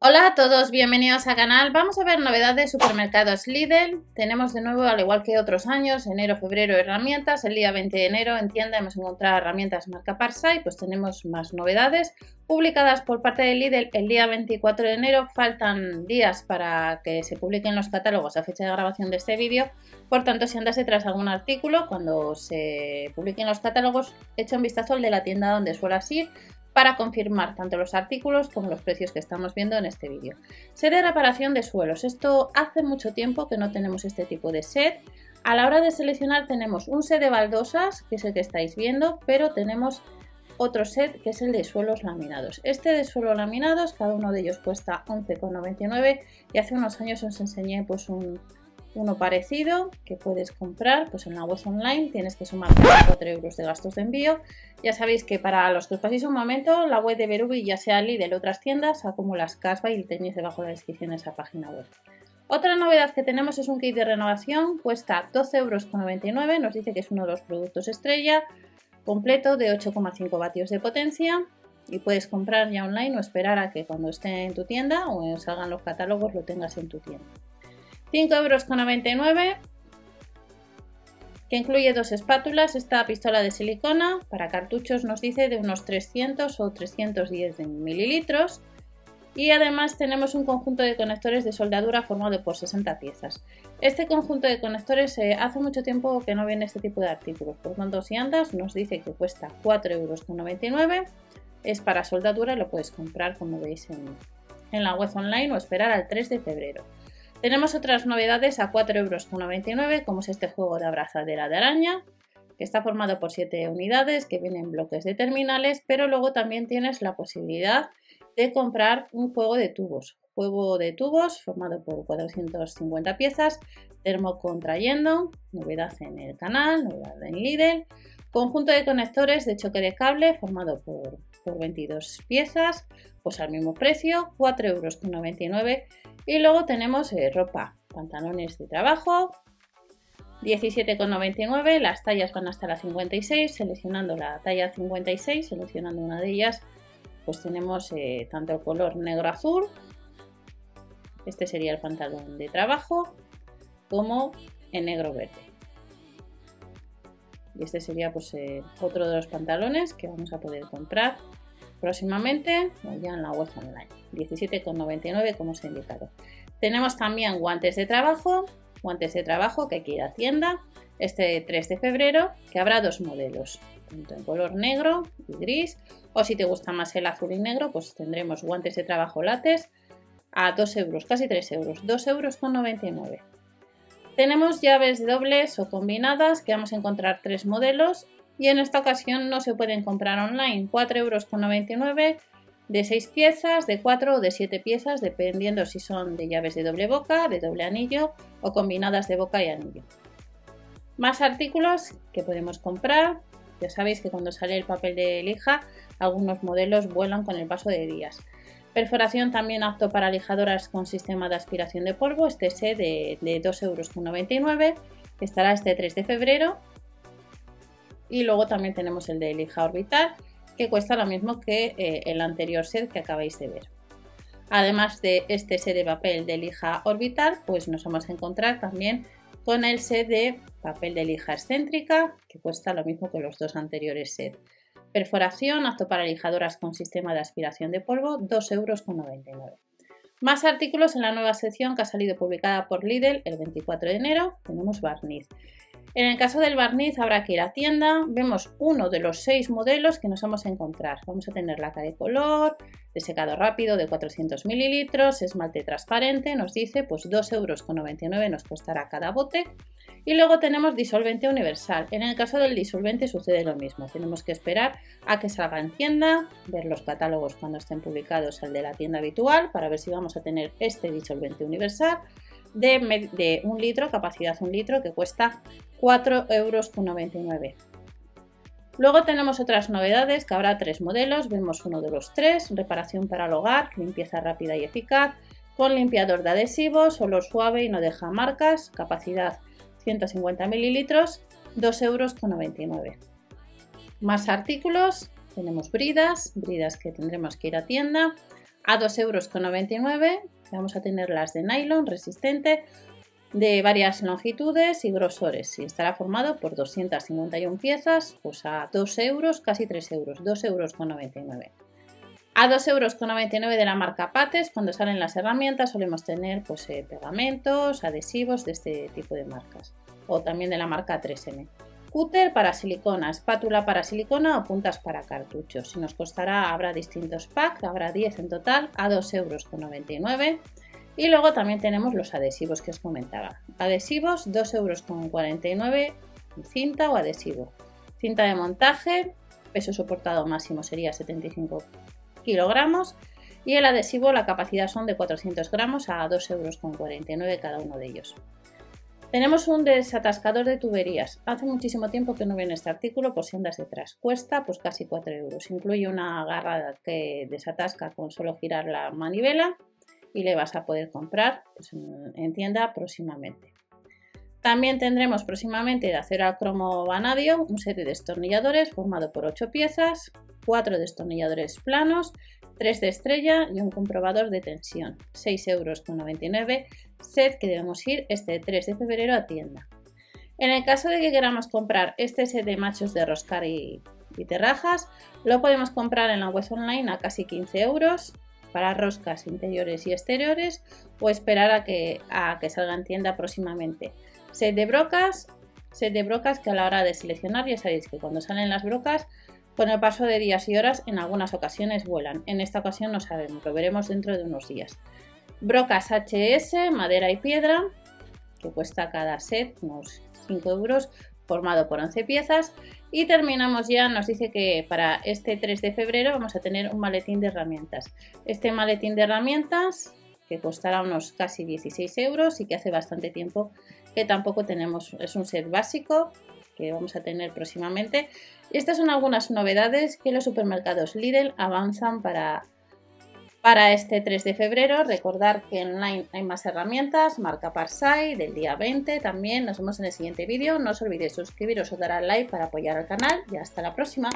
Hola a todos, bienvenidos al canal. Vamos a ver novedades de supermercados Lidl. Tenemos de nuevo, al igual que otros años, enero, febrero, herramientas. El día 20 de enero en tienda hemos encontrado herramientas marca Parsai, pues tenemos más novedades publicadas por parte de Lidl el día 24 de enero. Faltan días para que se publiquen los catálogos a fecha de grabación de este vídeo. Por tanto, si andas detrás de algún artículo, cuando se publiquen los catálogos, echa un vistazo al de la tienda donde suelas ir para confirmar tanto los artículos como los precios que estamos viendo en este vídeo. Set de reparación de suelos. Esto hace mucho tiempo que no tenemos este tipo de set. A la hora de seleccionar tenemos un set de baldosas, que es el que estáis viendo, pero tenemos otro set que es el de suelos laminados. Este de suelos laminados, cada uno de ellos cuesta 11,99 y hace unos años os enseñé pues un, uno parecido que puedes comprar pues en la web online, tienes que sumar 4 euros de gastos de envío. Ya sabéis que para los que os paséis un momento, la web de Berubi, ya sea Lidl o otras tiendas, las Casba y tenéis debajo de la descripción de esa página web. Otra novedad que tenemos es un kit de renovación, cuesta 12,99 euros, nos dice que es uno de los productos estrella, completo de 8,5 vatios de potencia y puedes comprar ya online o esperar a que cuando esté en tu tienda o salgan los catálogos lo tengas en tu tienda. 5,99 euros que incluye dos espátulas, esta pistola de silicona para cartuchos nos dice de unos 300 o 310 mililitros y además tenemos un conjunto de conectores de soldadura formado por 60 piezas. Este conjunto de conectores eh, hace mucho tiempo que no viene este tipo de artículos, por tanto si andas nos dice que cuesta 4,99 euros, es para soldadura lo puedes comprar como veis en, en la web online o esperar al 3 de febrero. Tenemos otras novedades a 4,99 euros, como es este juego de abrazadera de araña, que está formado por 7 unidades que vienen en bloques de terminales, pero luego también tienes la posibilidad de comprar un juego de tubos. Juego de tubos formado por 450 piezas, termocontrayendo, novedad en el canal, novedad en Lidl, conjunto de conectores de choque de cable formado por, por 22 piezas, pues al mismo precio, 4,99 euros y luego tenemos eh, ropa, pantalones de trabajo, 17,99, las tallas van hasta la 56, seleccionando la talla 56, seleccionando una de ellas, pues tenemos eh, tanto el color negro-azul, este sería el pantalón de trabajo, como en negro-verde. Y este sería pues eh, otro de los pantalones que vamos a poder comprar próximamente ya en la web online. 17,99 como os he indicado. Tenemos también guantes de trabajo, guantes de trabajo que hay que ir a tienda este 3 de febrero, que habrá dos modelos, en color negro y gris, o si te gusta más el azul y negro, pues tendremos guantes de trabajo lates a 2 euros, casi 3 euros, 2 euros con 99. Tenemos llaves dobles o combinadas, que vamos a encontrar tres modelos y en esta ocasión no se pueden comprar online, 4,99 euros de 6 piezas, de 4 o de 7 piezas, dependiendo si son de llaves de doble boca, de doble anillo o combinadas de boca y anillo. Más artículos que podemos comprar. Ya sabéis que cuando sale el papel de lija, algunos modelos vuelan con el paso de días. Perforación también apto para lijadoras con sistema de aspiración de polvo, este set de, de 2,99 euros, estará este 3 de febrero. Y luego también tenemos el de lija orbital, que cuesta lo mismo que eh, el anterior set que acabáis de ver. Además de este set de papel de lija orbital, pues nos vamos a encontrar también con el set de papel de lija excéntrica, que cuesta lo mismo que los dos anteriores sets. Perforación, apto para lijadoras con sistema de aspiración de polvo, 2,99 euros. Más artículos en la nueva sección que ha salido publicada por Lidl el 24 de enero. Tenemos barniz. En el caso del barniz habrá que ir a tienda, vemos uno de los seis modelos que nos vamos a encontrar. Vamos a tener laca de color, de secado rápido de 400 mililitros, esmalte transparente, nos dice pues 2,99 euros nos costará cada bote. Y luego tenemos disolvente universal. En el caso del disolvente sucede lo mismo. Tenemos que esperar a que salga en tienda, ver los catálogos cuando estén publicados al de la tienda habitual para ver si vamos a tener este disolvente universal de, un litro, capacidad un litro, que cuesta 4,99 euros. Luego tenemos otras novedades, que habrá tres modelos, vemos uno de los tres, reparación para el hogar, limpieza rápida y eficaz, con limpiador de adhesivos, olor suave y no deja marcas, capacidad 150 mililitros, 2,99 euros. Más artículos, tenemos bridas, bridas que tendremos que ir a tienda, a 2,99 euros. Vamos a tener las de nylon resistente de varias longitudes y grosores y estará formado por 251 piezas, pues a 2 euros, casi 3 euros, 2,99 euros. A 2,99 euros de la marca Pates, cuando salen las herramientas solemos tener pues, eh, pegamentos, adhesivos de este tipo de marcas o también de la marca 3M. Cúter para silicona, espátula para silicona o puntas para cartuchos. Si nos costará, habrá distintos packs, habrá 10 en total a 2,99 euros. Y luego también tenemos los adhesivos que os comentaba. Adhesivos 2,49 euros cinta o adhesivo. Cinta de montaje, peso soportado máximo sería 75 kilogramos y el adhesivo la capacidad son de 400 gramos a 2,49 euros cada uno de ellos. Tenemos un desatascador de tuberías. Hace muchísimo tiempo que no viene este artículo por si andas detrás. Cuesta pues casi 4 euros. Incluye una garra que desatasca con solo girar la manivela y le vas a poder comprar pues, en tienda próximamente. También tendremos próximamente de acero al cromo vanadio un set de destornilladores formado por 8 piezas, 4 destornilladores planos, 3 de estrella y un comprobador de tensión. 6,99 euros, set que debemos ir este 3 de febrero a tienda. En el caso de que queramos comprar este set de machos de roscar y, terrajas, lo podemos comprar en la web online a casi 15 euros para roscas interiores y exteriores o esperar a que salga en tienda próximamente. Set de brocas, set de brocas que a la hora de seleccionar ya sabéis que cuando salen las brocas con el paso de días y horas en algunas ocasiones vuelan. En esta ocasión no sabemos, lo veremos dentro de unos días. Brocas HS, madera y piedra, que cuesta cada set unos 5 euros, formado por 11 piezas. Y terminamos ya, nos dice que para este 3 de febrero vamos a tener un maletín de herramientas. Este maletín de herramientas que costará unos casi 16 euros y que hace bastante tiempo que tampoco tenemos, es un set básico que vamos a tener próximamente. Estas son algunas novedades que los supermercados Lidl avanzan para, para este 3 de febrero. Recordar que online hay más herramientas, marca Parsai del día 20 también. Nos vemos en el siguiente vídeo. No os olvidéis suscribiros o dar al like para apoyar al canal y hasta la próxima.